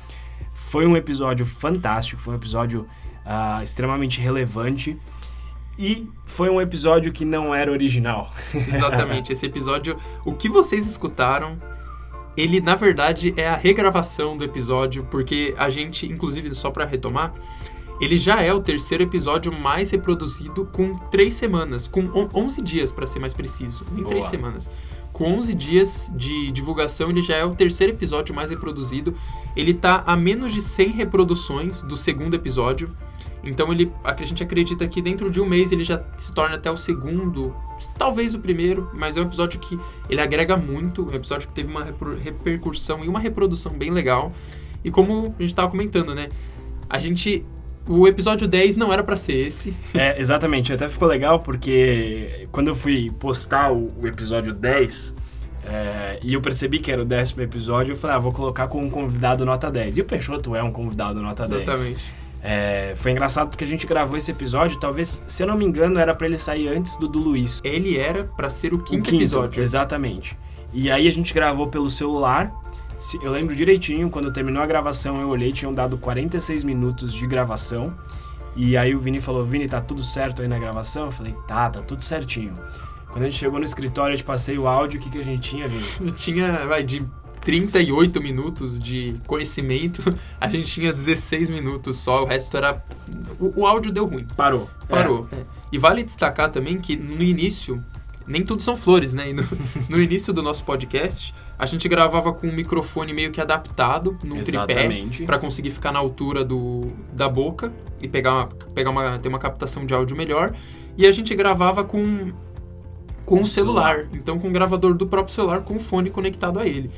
A: Foi um episódio fantástico, foi um episódio ah, extremamente relevante. E foi um episódio que não era original.
B: Exatamente. Esse episódio, o que vocês escutaram, ele na verdade é a regravação do episódio, porque a gente, inclusive, só pra retomar, ele já é o terceiro episódio mais reproduzido com três semanas, com on- 11 dias pra ser mais preciso, em três semanas. Com 11 dias de divulgação, ele já é o terceiro episódio mais reproduzido. Ele tá a menos de 100 reproduções do segundo episódio. Então ele, a gente acredita que dentro de um mês ele já se torna até o segundo, talvez o primeiro, mas é um episódio que ele agrega muito, um episódio que teve uma repercussão e uma reprodução bem legal. E como a gente tava comentando, né? A gente o episódio 10 não era pra ser esse.
A: É, exatamente. Até ficou legal porque quando eu fui postar o, o episódio 10 é, e eu percebi que era o décimo episódio, eu falei, ah, vou colocar com um convidado nota 10. E o Peixoto é um convidado nota 10.
B: Exatamente.
A: É, foi engraçado porque a gente gravou esse episódio, talvez, se eu não me engano, era pra ele sair antes do do Luiz.
B: Ele era pra ser o
A: O
B: quinto, episódio.
A: Exatamente. E aí a gente gravou pelo celular. Eu lembro direitinho, quando terminou a gravação, eu olhei, tinham dado 46 minutos de gravação. E aí o Vini falou, Vini, tá tudo certo aí na gravação? Eu falei, tá, tá tudo certinho. Quando a gente chegou no escritório, eu te passei o áudio, o que, que a gente tinha, Vini?
B: Eu tinha, vai, de 38 minutos de conhecimento, a gente tinha 16 minutos só, o resto era. O, o áudio deu ruim.
A: Parou.
B: Parou. É. E vale destacar também que no início, nem tudo são flores, né? E no, no início do nosso podcast, a gente gravava com um microfone meio que adaptado num tripé
A: Exatamente.
B: para conseguir ficar na altura do, da boca e pegar, uma, pegar uma, ter uma captação de áudio melhor. E a gente gravava com com
A: Com
B: o celular. Então com o gravador do próprio celular com o fone conectado a ele.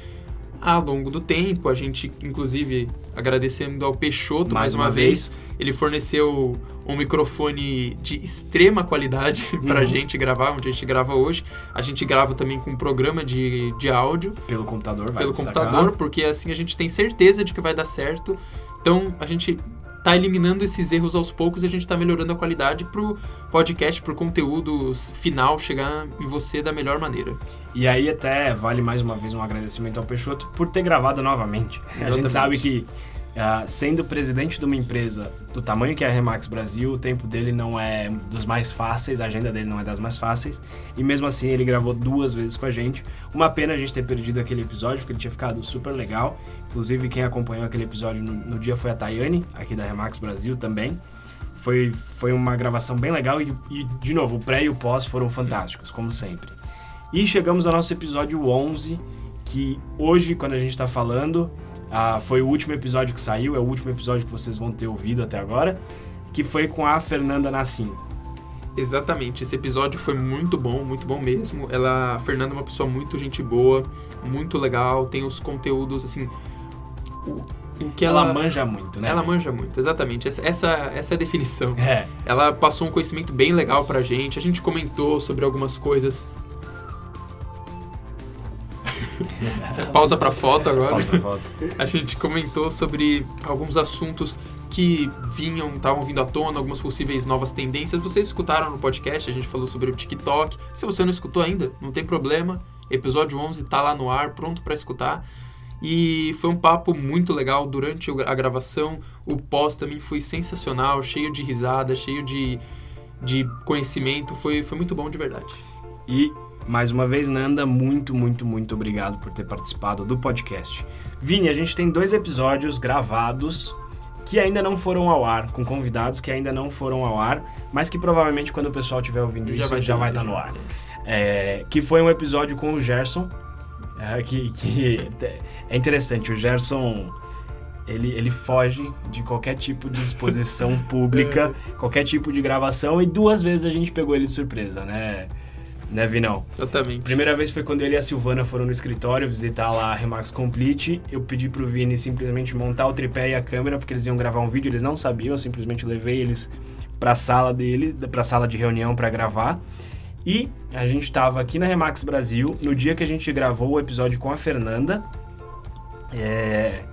B: Ao longo do tempo, a gente, inclusive, agradecendo ao Peixoto mais, uma, vez, ele forneceu um microfone de extrema qualidade
A: Uhum.
B: gente gravar, onde a gente grava hoje. A gente grava também com um programa de, de áudio
A: Pelo computador, vai
B: pelo
A: destacar.
B: computador, porque assim a gente tem certeza de que vai dar certo. Então a gente tá eliminando esses erros aos poucos e a gente tá melhorando a qualidade pro podcast, pro conteúdo final chegar em você da melhor maneira.
A: E aí até vale mais uma vez um agradecimento ao Peixoto por ter gravado novamente. A
B: Exatamente.
A: gente sabe que ah, sendo presidente de uma empresa do tamanho que é a Remax Brasil, o tempo dele não é dos mais fáceis, a agenda dele não é das mais fáceis. E mesmo assim ele gravou duas vezes com a gente. Uma pena a gente ter perdido aquele episódio, porque ele tinha ficado super legal. Inclusive quem acompanhou aquele episódio no, no dia foi a Tayane, aqui da Remax Brasil também. Foi, foi uma gravação bem legal e, e, de novo, o pré e o pós foram fantásticos, como sempre. E chegamos ao nosso episódio 11, que hoje, quando a gente está falando, ah, foi o último episódio que saiu, é o último episódio que vocês vão ter ouvido até agora, que foi com a Fernanda Nassim.
B: Exatamente, esse episódio foi muito bom, muito bom mesmo. Ela, a Fernanda é uma pessoa muito gente boa, muito legal, tem os conteúdos assim, o, o que
A: Ela,
B: ela,
A: manja muito, né?
B: ela manja muito, exatamente. Essa, essa, essa é a definição.
A: É,
B: Ela passou um conhecimento bem legal pra gente. A gente comentou sobre algumas coisas. Pausa pra foto agora.
A: pausa pra foto.
B: A gente comentou sobre alguns assuntos que vinham, estavam vindo à tona, algumas possíveis novas tendências. Vocês escutaram no podcast, a gente falou sobre o TikTok. Se você não escutou ainda, não tem problema. Episódio 11 tá lá no ar, pronto pra escutar. E foi um papo muito legal durante a gravação. O pós também foi sensacional, cheio de risada, cheio de, de conhecimento. Foi, foi muito bom de verdade.
A: E, mais uma vez, Nanda, muito, muito, muito obrigado por ter participado do podcast. Vini, a gente tem dois episódios gravados que ainda não foram ao ar, com convidados que ainda não foram ao ar, mas que provavelmente quando o pessoal estiver ouvindo
B: Já
A: isso
B: vai
A: já vai estar
B: já.
A: no ar. É, que foi um episódio com o Gerson, É, que, que é interessante, o Gerson ele, ele foge de qualquer tipo de exposição pública, qualquer tipo de gravação, e duas vezes a gente pegou ele de surpresa, né? Né, Vinão?
B: Exatamente.
A: Primeira vez foi quando ele e a Silvana foram no escritório visitar lá a Remax Complete. Eu pedi pro Vini simplesmente montar o tripé e a câmera, porque eles iam gravar um vídeo, eles não sabiam, eu simplesmente levei eles pra sala dele, pra sala de reunião para gravar. E a gente estava aqui na Remax Brasil no dia que a gente gravou o episódio com a Fernanda. É...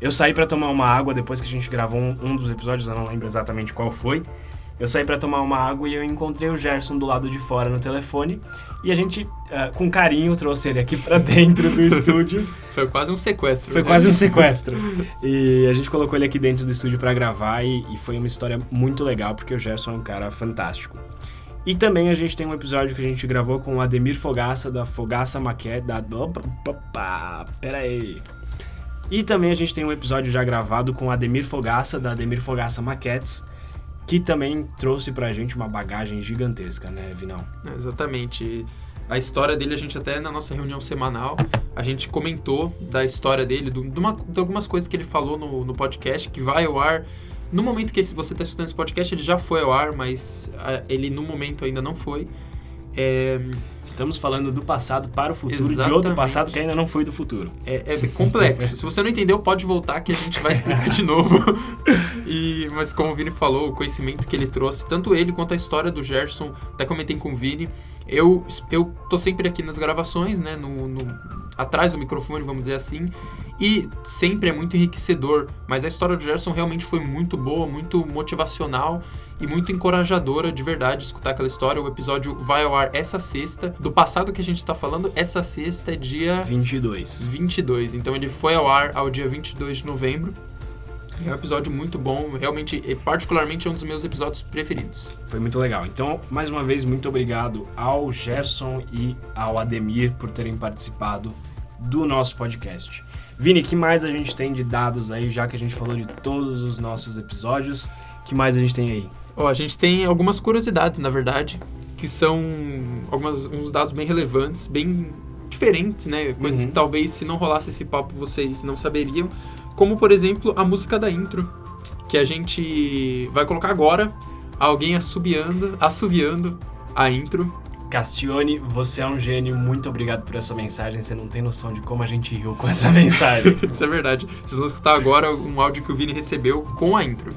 A: Eu saí para tomar uma água depois que a gente gravou um, um, dos episódios, eu não lembro exatamente qual foi. Eu saí para tomar uma água e eu encontrei o Gerson do lado de fora no telefone. E a gente, uh, com carinho, trouxe ele aqui para dentro do estúdio.
B: Foi quase um sequestro.
A: Foi
B: né?
A: quase um sequestro. e a gente colocou ele aqui dentro do estúdio para gravar e, e foi uma história muito legal, porque o Gerson é um cara fantástico. E também a gente tem um episódio que a gente gravou com o Ademir Fogaça, da Fogaça Maquete, da... Opa, opa, pera aí. E também a gente tem um episódio já gravado com o Ademir Fogaça, da Ademir Fogaça Maquetes, que também trouxe pra gente uma bagagem gigantesca, né, Vinão?
B: É, exatamente. A história dele, a gente até na nossa reunião semanal, a gente comentou da história dele, do, de, uma, de algumas coisas que ele falou no, no podcast, que vai ao ar no momento que você está escutando esse podcast, ele já foi ao ar, mas uh, ele no momento ainda não foi. É...
A: Estamos falando do passado para o futuro, Exatamente. de outro passado que ainda não foi do futuro.
B: É, é complexo. Se você não entendeu, pode voltar que a gente vai explicar de novo. E, mas como o Vini falou, o conhecimento que ele trouxe, tanto ele quanto a história do Gerson, até comentei com o Vini, eu, eu tô sempre aqui nas gravações, né, no, no, atrás do microfone, vamos dizer assim, e sempre é muito enriquecedor, mas a história do Gerson realmente foi muito boa, muito motivacional e muito encorajadora de verdade escutar aquela história. O episódio vai ao ar essa sexta. Do passado que a gente está falando, essa sexta é dia
A: 22.
B: 22. Então ele foi ao ar ao dia 22 de novembro. É um episódio muito bom, realmente, particularmente é um dos meus episódios preferidos.
A: Foi muito legal. Então, mais uma vez, muito obrigado ao Gerson e ao Ademir por terem participado do nosso podcast. Vini, que mais a gente tem de dados aí, já que a gente falou de todos os nossos episódios? que mais a gente tem aí?
B: Ó, a gente tem algumas curiosidades, na verdade, que são algumas, uns dados bem relevantes, bem diferentes, né? Coisas uhum. que talvez se não rolasse esse papo vocês não saberiam. Como, por exemplo, a música da intro, que a gente vai colocar agora. Alguém assobiando, assobiando a intro.
A: Castione, você é um gênio. Muito obrigado por essa mensagem. Você não tem noção de como a gente riu com essa mensagem.
B: Isso é verdade. Vocês vão escutar agora um áudio que o Vini recebeu com a intro.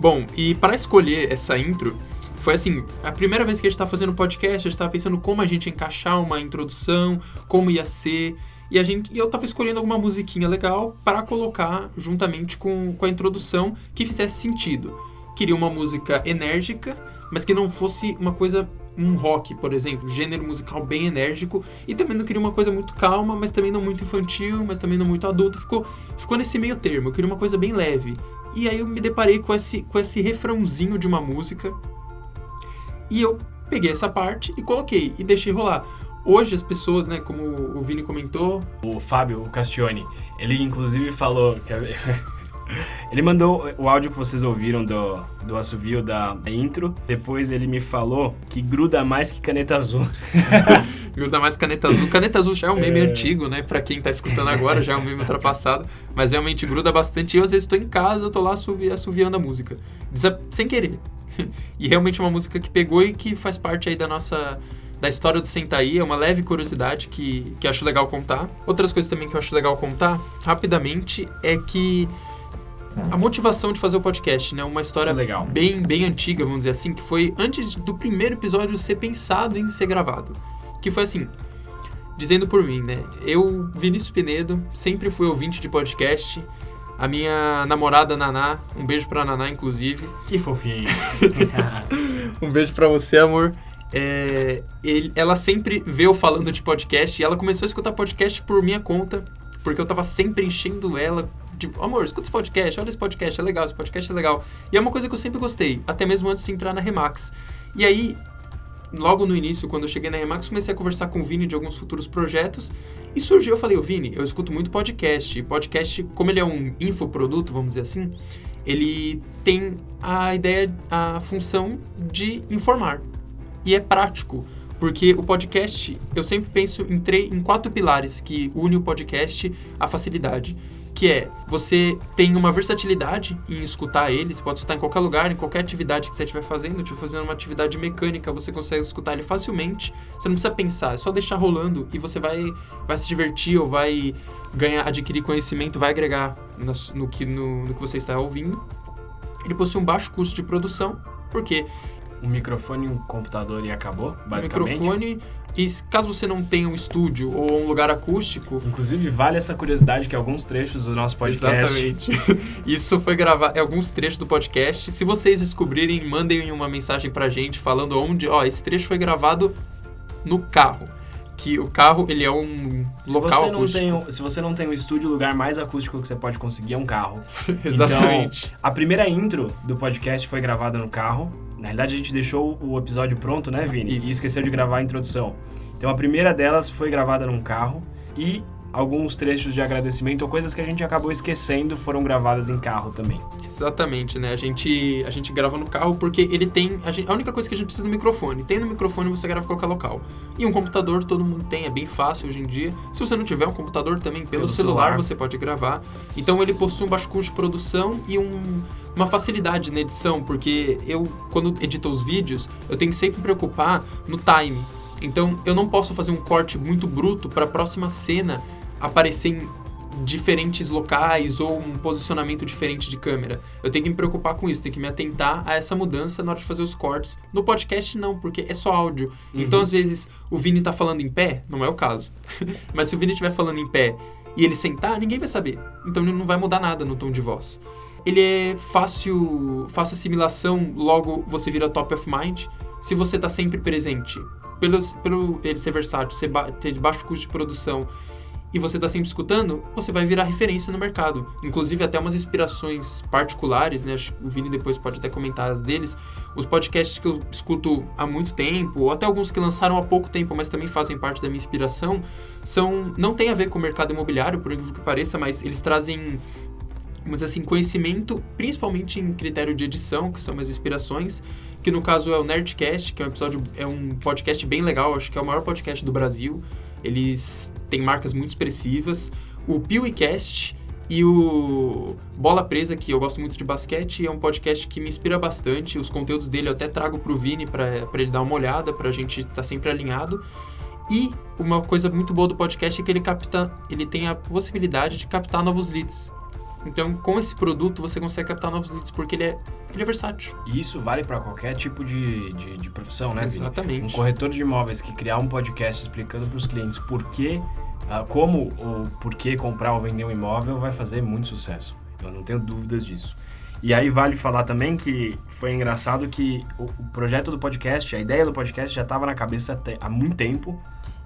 B: Bom, e para escolher essa intro, foi assim, a primeira vez que a gente estava fazendo podcast, a gente estava pensando como a gente ia encaixar uma introdução, como ia ser, e a gente, e eu estava escolhendo alguma musiquinha legal para colocar juntamente com, com a introdução que fizesse sentido. Queria uma música enérgica, mas que não fosse uma coisa um rock, por exemplo, gênero musical bem enérgico, e também não queria uma coisa muito calma, mas também não muito infantil, mas também não muito adulto, ficou ficou nesse meio termo. Eu queria uma coisa bem leve. E aí eu me deparei com esse, com esse refrãozinho de uma música. E eu peguei essa parte e coloquei e deixei rolar. Hoje as pessoas, né, como o Vini comentou.
A: O Fábio o Castione, ele inclusive falou. Que ele mandou o áudio que vocês ouviram do, do assovio da intro. Depois ele me falou que gruda mais que caneta azul.
B: gruda mais caneta azul. Caneta azul já é um meme é... antigo, né? Pra quem tá escutando agora, já é um meme ultrapassado. Mas realmente gruda bastante. E eu, às vezes, tô em casa, tô lá assoviando a música. Sem querer. e realmente é uma música que pegou e que faz parte aí da nossa da história do Sentaí, é uma leve curiosidade que, que acho legal contar. Outras coisas também que eu acho legal contar, rapidamente, é que a motivação de fazer o podcast, né? Uma história
A: é
B: bem, bem antiga, vamos dizer assim, que foi antes do primeiro episódio ser pensado em ser gravado. Que foi assim, dizendo por mim, né? Eu, Vinícius Pinedo, sempre fui ouvinte de podcast. A minha namorada Naná, um beijo pra Naná, inclusive.
A: Que fofinho.
B: um beijo pra você, amor. É, ele, ela sempre vê eu falando de podcast e ela começou a escutar podcast por minha conta, porque eu tava sempre enchendo ela Tipo, amor, escuta esse podcast, olha esse podcast, é legal, esse podcast é legal. E é uma coisa que eu sempre gostei, até mesmo antes de entrar na Remax. E aí, logo no início, quando eu cheguei na Remax, comecei a conversar com o Vini de alguns futuros projetos. E surgiu, eu falei, o Vini, eu escuto muito podcast. Podcast, como ele é um infoproduto, vamos dizer assim, ele tem a ideia, a função de informar. E é prático, porque o podcast, eu sempre penso em, em quatro pilares que unem o podcast à facilidade que é você tem uma versatilidade em escutar ele, você pode escutar em qualquer lugar, em qualquer atividade que você estiver fazendo, estiver fazendo uma atividade mecânica, você consegue escutar ele facilmente, você não precisa pensar, é só deixar rolando e você vai, vai se divertir ou vai ganhar, adquirir conhecimento, vai agregar no, no que, no, no que você está ouvindo. Ele possui um baixo custo de produção, porque
A: um microfone, um computador e acabou, basicamente.
B: Microfone, e caso você não tenha um estúdio ou um lugar acústico.
A: Inclusive, vale essa curiosidade que alguns trechos do nosso podcast.
B: Exatamente. Isso foi gravado. Alguns trechos do podcast. Se vocês descobrirem, mandem uma mensagem pra gente falando onde. Ó, esse trecho foi gravado no carro que o carro ele é um
A: se
B: local
A: você não
B: acústico.
A: Tem, se você não tem um estúdio, o lugar mais acústico que você pode conseguir é um carro.
B: Exatamente.
A: Então, a primeira intro do podcast foi gravada no carro. Na realidade, a gente deixou o episódio pronto, né, Vini?
B: Isso.
A: E esqueceu de gravar a introdução. Então, a primeira delas foi gravada num carro e alguns trechos de agradecimento ou coisas que a gente acabou esquecendo foram gravadas em carro também.
B: Exatamente, né? A gente, a gente grava no carro porque ele tem. A, gente, a única coisa que a gente precisa é do microfone. Tem no microfone, você grava em qualquer local. E um computador todo mundo tem, é bem fácil hoje em dia. Se você não tiver um computador também, pelo,
A: Pelo
B: celular,
A: celular.
B: você pode gravar. Então ele possui um baixo custo de produção e um, uma facilidade na edição, porque eu, quando edito os vídeos, eu tenho que sempre me preocupar no time. Então eu não posso fazer um corte muito bruto para a próxima cena aparecer em diferentes locais ou um posicionamento diferente de câmera. Eu tenho que me preocupar com isso, tenho que me atentar a essa mudança na hora de fazer os cortes. No podcast não, porque é só áudio.
A: Uhum.
B: Então às vezes o Vini tá falando em pé, não é o caso. Mas se o Vini estiver falando em pé e ele sentar, ninguém vai saber. Então ele não vai mudar nada no tom de voz. Ele é fácil, fácil assimilação, logo você vira top of mind. Se você tá sempre presente, pelo, pelo ele ser versátil, ser ba ter baixo custo de produção e você está sempre escutando, você vai virar referência no mercado. Inclusive, até umas inspirações particulares, né? Acho que o Vini depois pode até comentar as deles. Os podcasts que eu escuto há muito tempo, ou até alguns que lançaram há pouco tempo, mas também fazem parte da minha inspiração, são não tem a ver com o mercado imobiliário, por incrível que pareça, mas eles trazem dizer assim, conhecimento, principalmente em critério de edição, que são as inspirações, que no caso é o Nerdcast, que é um episódio, é um podcast bem legal, acho que é o maior podcast do Brasil. Eles têm marcas muito expressivas. O PeeWeeCast e o Bola Presa, que eu gosto muito de basquete, é um podcast que me inspira bastante. Os conteúdos dele eu até trago pro Vini para ele dar uma olhada, pra gente estar tá sempre alinhado. E uma coisa muito boa do podcast é que ele capta, ele tem a possibilidade de captar novos leads. Então, com esse produto, você consegue captar novos leads porque ele é, ele é versátil.
A: E isso vale para qualquer tipo de, de, de profissão, né, Vini?
B: Exatamente.
A: Um corretor de imóveis que criar um podcast explicando para os clientes por que, ah, como ou por que comprar ou vender um imóvel vai fazer muito sucesso. Eu não tenho dúvidas disso. E aí vale falar também que foi engraçado que o, o projeto do podcast, a ideia do podcast já estava na cabeça há muito tempo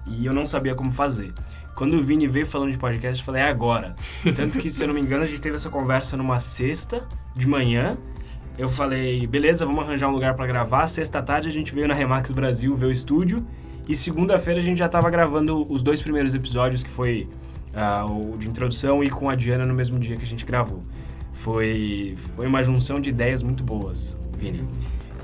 A: e eu não sabia como fazer. Quando o Vini veio falando de podcast, eu falei, é agora. Tanto que, se eu não me engano, a gente teve essa conversa numa sexta de manhã. Eu falei, beleza, vamos arranjar um lugar para gravar. Sexta tarde a gente veio na Remax Brasil ver o estúdio. E segunda-feira a gente já estava gravando os dois primeiros episódios, que foi ah, o de introdução e com a Diana no mesmo dia que a gente gravou. Foi, foi uma junção de ideias muito boas, Vini.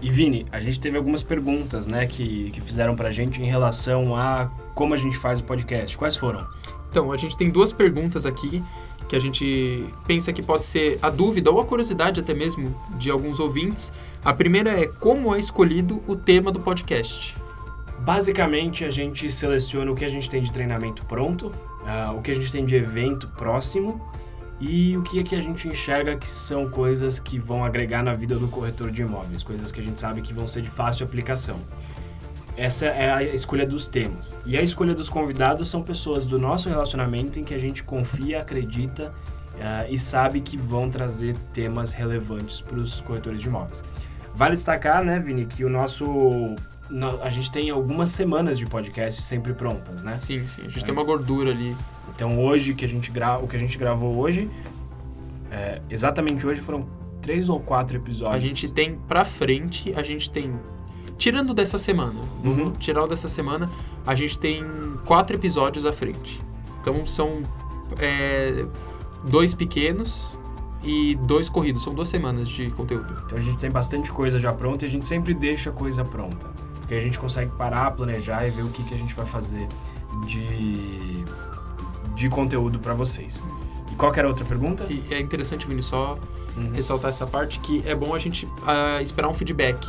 A: E Vini, a gente teve algumas perguntas, né, que, que fizeram pra gente em relação a como a gente faz o podcast. Quais foram?
B: Então, a gente tem duas perguntas aqui que a gente pensa que pode ser a dúvida ou a curiosidade até mesmo de alguns ouvintes. A primeira é como é escolhido o tema do podcast?
A: Basicamente, a gente seleciona o que a gente tem de treinamento pronto, ah, o que a gente tem de evento próximo e o que é que a gente enxerga que são coisas que vão agregar na vida do corretor de imóveis, coisas que a gente sabe que vão ser de fácil aplicação. Essa é a escolha dos temas. E a escolha dos convidados são pessoas do nosso relacionamento em que a gente confia, acredita ah, e sabe que vão trazer temas relevantes para os corretores de imóveis. Vale destacar, né, Vini, que o nosso. no- A gente tem algumas semanas de podcast sempre prontas, né?
B: Sim, sim. A gente
A: É.
B: tem uma gordura ali.
A: Então hoje que a gente gra... o que a gente gravou hoje, é, exatamente hoje foram três ou quatro episódios.
B: A gente tem pra frente, a gente tem. Tirando dessa semana,
A: Uhum.
B: tirar dessa semana, a gente tem quatro episódios à frente. Então são é, dois pequenos e dois corridos. São duas semanas de conteúdo.
A: Então a gente tem bastante coisa já pronta e a gente sempre deixa a coisa pronta. Porque a gente consegue parar, planejar e ver o que, que a gente vai fazer de, de conteúdo para vocês. E qual que era a outra pergunta?
B: E é interessante, Vini, só uhum. ressaltar essa parte que é bom a gente uh, esperar um feedback.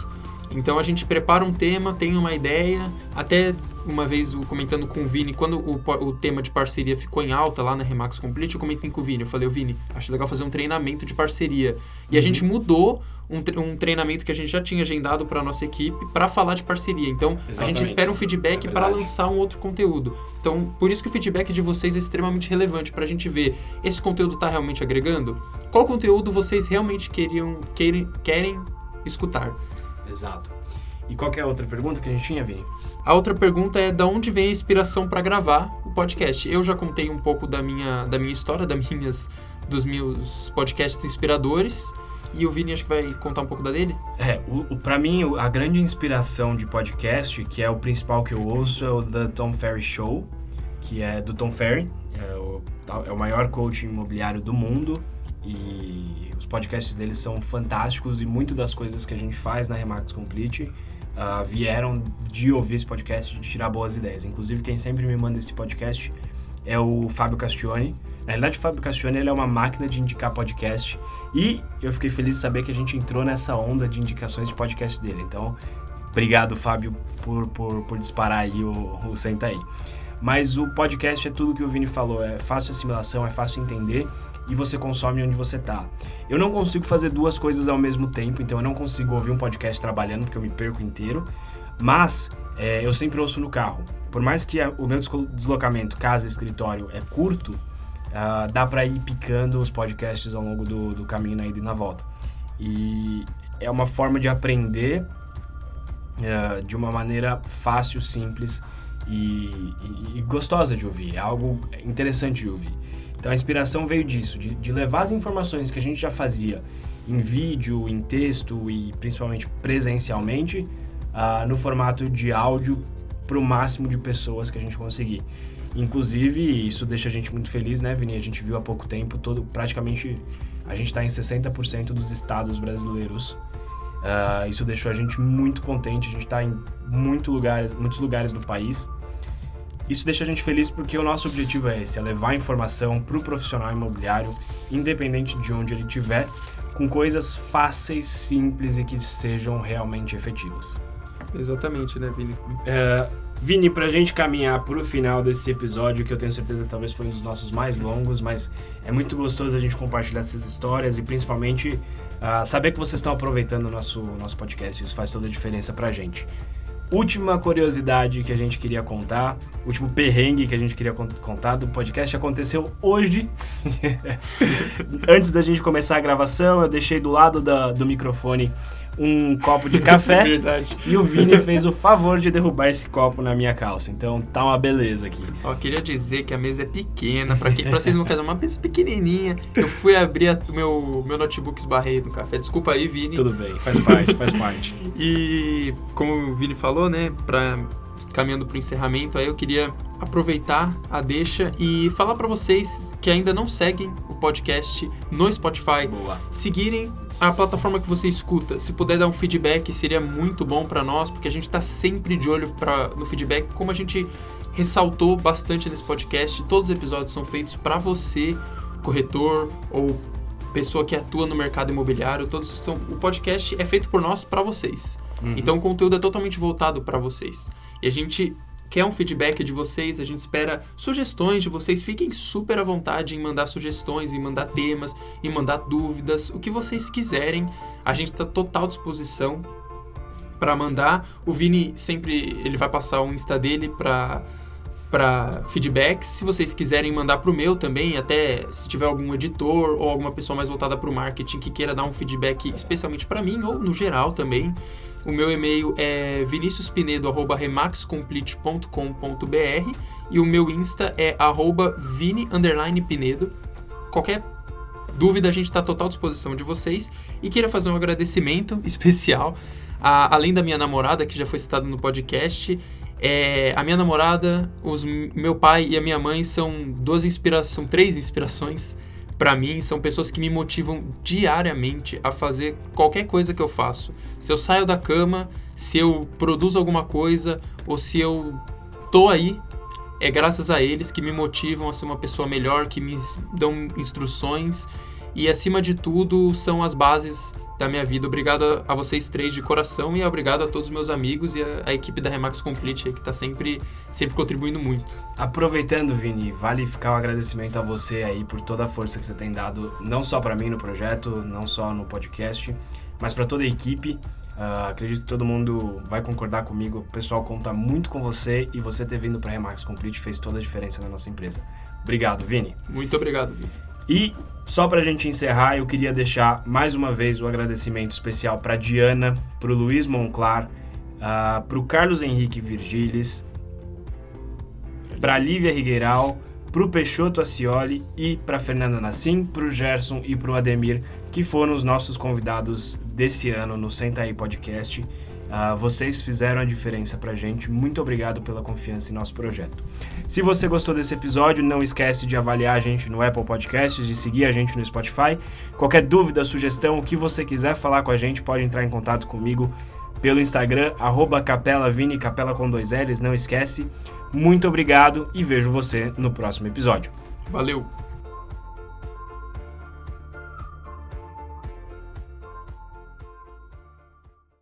B: Então a gente prepara um tema, tem uma ideia, até uma vez comentando com o Vini, quando o, o tema de parceria ficou em alta lá na Remax Complete, eu comentei com o Vini, eu falei, o Vini, acho legal fazer um treinamento de parceria. E uhum. a gente mudou um, um, treinamento que a gente já tinha agendado para nossa equipe para falar de parceria. Então, Exatamente. a gente espera um feedback é para lançar um outro conteúdo. Então, por isso que o feedback de vocês é extremamente relevante para a gente ver esse conteúdo está realmente agregando? Qual conteúdo vocês realmente queriam, querem, querem escutar?
A: Exato. E qual é a outra pergunta que a gente tinha, Vini?
B: A outra pergunta é da onde vem a inspiração para gravar o podcast. Eu já contei um pouco da minha, da minha história, das minhas, dos meus podcasts inspiradores. E o Vini acho que vai contar um pouco da dele?
A: É, o, o, pra mim, a grande inspiração de podcast, que é o principal que eu ouço, é o The Tom Ferry Show, que é do Tom Ferry, é o, é o maior coach imobiliário do mundo. E os podcasts dele são fantásticos e muito das coisas que a gente faz na Remax Complete uh, vieram de ouvir esse podcast, de tirar boas ideias. Inclusive, quem sempre me manda esse podcast é o Fábio Castione. Na realidade, o Fábio Castione ele é uma máquina de indicar podcast e eu fiquei feliz de saber que a gente entrou nessa onda de indicações de podcast dele. Então, obrigado, Fábio, por, por, por disparar aí o, o Senta Aí. Mas o podcast é tudo que o Vini falou, é fácil assimilação, é fácil entender e você consome onde você tá. Eu não consigo fazer duas coisas ao mesmo tempo, então eu não consigo ouvir um podcast trabalhando porque eu me perco inteiro. Mas é, eu sempre ouço no carro. Por mais que a, o meu deslocamento casa-escritório é curto, uh, dá para ir picando os podcasts ao longo do, do caminho na ida e na volta. E é uma forma de aprender uh, de uma maneira fácil, simples e, e, e gostosa de ouvir. É algo interessante de ouvir. Então a inspiração veio disso, de, de levar as informações que a gente já fazia em vídeo, em texto e principalmente presencialmente uh, no formato de áudio para o máximo de pessoas que a gente conseguir. Inclusive, isso deixa a gente muito feliz, né, Vini? A gente viu há pouco tempo, todo, praticamente a gente está em 60% dos estados brasileiros. Uh, isso deixou a gente muito contente, a gente está em muito lugares, muitos lugares do país. Isso deixa a gente feliz porque o nosso objetivo é esse, é levar informação para o profissional imobiliário, independente de onde ele estiver, com coisas fáceis, simples e que sejam realmente efetivas.
B: Exatamente, né, Vini?
A: É, Vini, para a gente caminhar para o final desse episódio, que eu tenho certeza que talvez foi um dos nossos mais longos, mas é muito gostoso a gente compartilhar essas histórias e principalmente uh, saber que vocês estão aproveitando o nosso, nosso podcast. Isso faz toda a diferença para a gente. Última curiosidade que a gente queria contar, último perrengue que a gente queria contar do podcast aconteceu hoje. Antes da gente começar a gravação, eu deixei do lado da, do microfone um copo de café.
B: Verdade.
A: E o Vini fez o favor de derrubar esse copo na minha calça. Então tá uma beleza aqui.
B: Ó, queria dizer que a mesa é pequena, pra, que, pra vocês não querem uma mesa pequenininha. Eu fui abrir o meu, meu notebook esbarrei no café. Desculpa aí, Vini.
A: Tudo bem, faz parte, faz parte.
B: E como o Vini falou, né, pra caminhando para o encerramento, aí eu queria aproveitar a deixa e falar para vocês que ainda não seguem o podcast no Spotify,
A: Boa.
B: seguirem a plataforma que você escuta. Se puder dar um feedback, seria muito bom para nós, porque a gente está sempre de olho pra, no feedback, como a gente ressaltou bastante nesse podcast. Todos os episódios são feitos para você, corretor ou pessoa que atua no mercado imobiliário. Todos são, o podcast é feito por nós para vocês. Uhum. Então o conteúdo é totalmente voltado para vocês. E a gente quer um feedback de vocês, a gente espera sugestões de vocês. Fiquem super à vontade em mandar sugestões, em mandar temas, em mandar dúvidas, o que vocês quiserem. A gente está total disposição para mandar. O Vini sempre ele vai passar o Insta dele para para feedbacks. Se vocês quiserem mandar para o meu também, até se tiver algum editor ou alguma pessoa mais voltada para o marketing que queira dar um feedback especialmente para mim ou no geral também, o meu e-mail é viniciuspinedo.remaxcomplete.com.br e o meu Insta é arroba vini_pinedo. Qualquer dúvida, a gente está à total disposição de vocês. E queria fazer um agradecimento especial, a, além da minha namorada, que já foi citada no podcast, é, a minha namorada, os, meu pai e a minha mãe são duas inspirações, são três inspirações para mim são pessoas que me motivam diariamente a fazer qualquer coisa que eu faço. Se eu saio da cama, se eu produzo alguma coisa ou se eu tô aí, é graças a eles que me motivam a ser uma pessoa melhor, que me dão instruções e acima de tudo são as bases da minha vida. Obrigado a, vocês três de coração e obrigado a todos os meus amigos e a, a equipe da Remax Complete que está sempre, sempre contribuindo muito.
A: Aproveitando, Vini, vale ficar o um agradecimento a você aí por toda a força que você tem dado, não só para mim no projeto, não só no podcast, mas para toda a equipe. Uh, acredito que todo mundo vai concordar comigo. O pessoal conta muito com você e você ter vindo para a Remax Complete fez toda a diferença na nossa empresa. Obrigado, Vini.
B: Muito obrigado, Vini.
A: E só para a gente encerrar, eu queria deixar mais uma vez o agradecimento especial para Diana, para o Luiz Monclar, uh, ah, para o Carlos Henrique Virgiles, para Lívia Rigueiral, para o Peixoto Acioli e para Fernanda Nassim, para o Gerson e para o Ademir, que foram os nossos convidados desse ano no Senta aí Podcast. Uh, vocês fizeram a diferença pra gente. Muito obrigado pela confiança em nosso projeto. Se você gostou desse episódio, não esquece de avaliar a gente no Apple Podcasts, de seguir a gente no Spotify. Qualquer dúvida, sugestão, o que você quiser falar com a gente, pode entrar em contato comigo pelo Instagram, arroba capelavini, capela com dois L's, não esquece. Muito obrigado e vejo você no próximo episódio.
B: Valeu!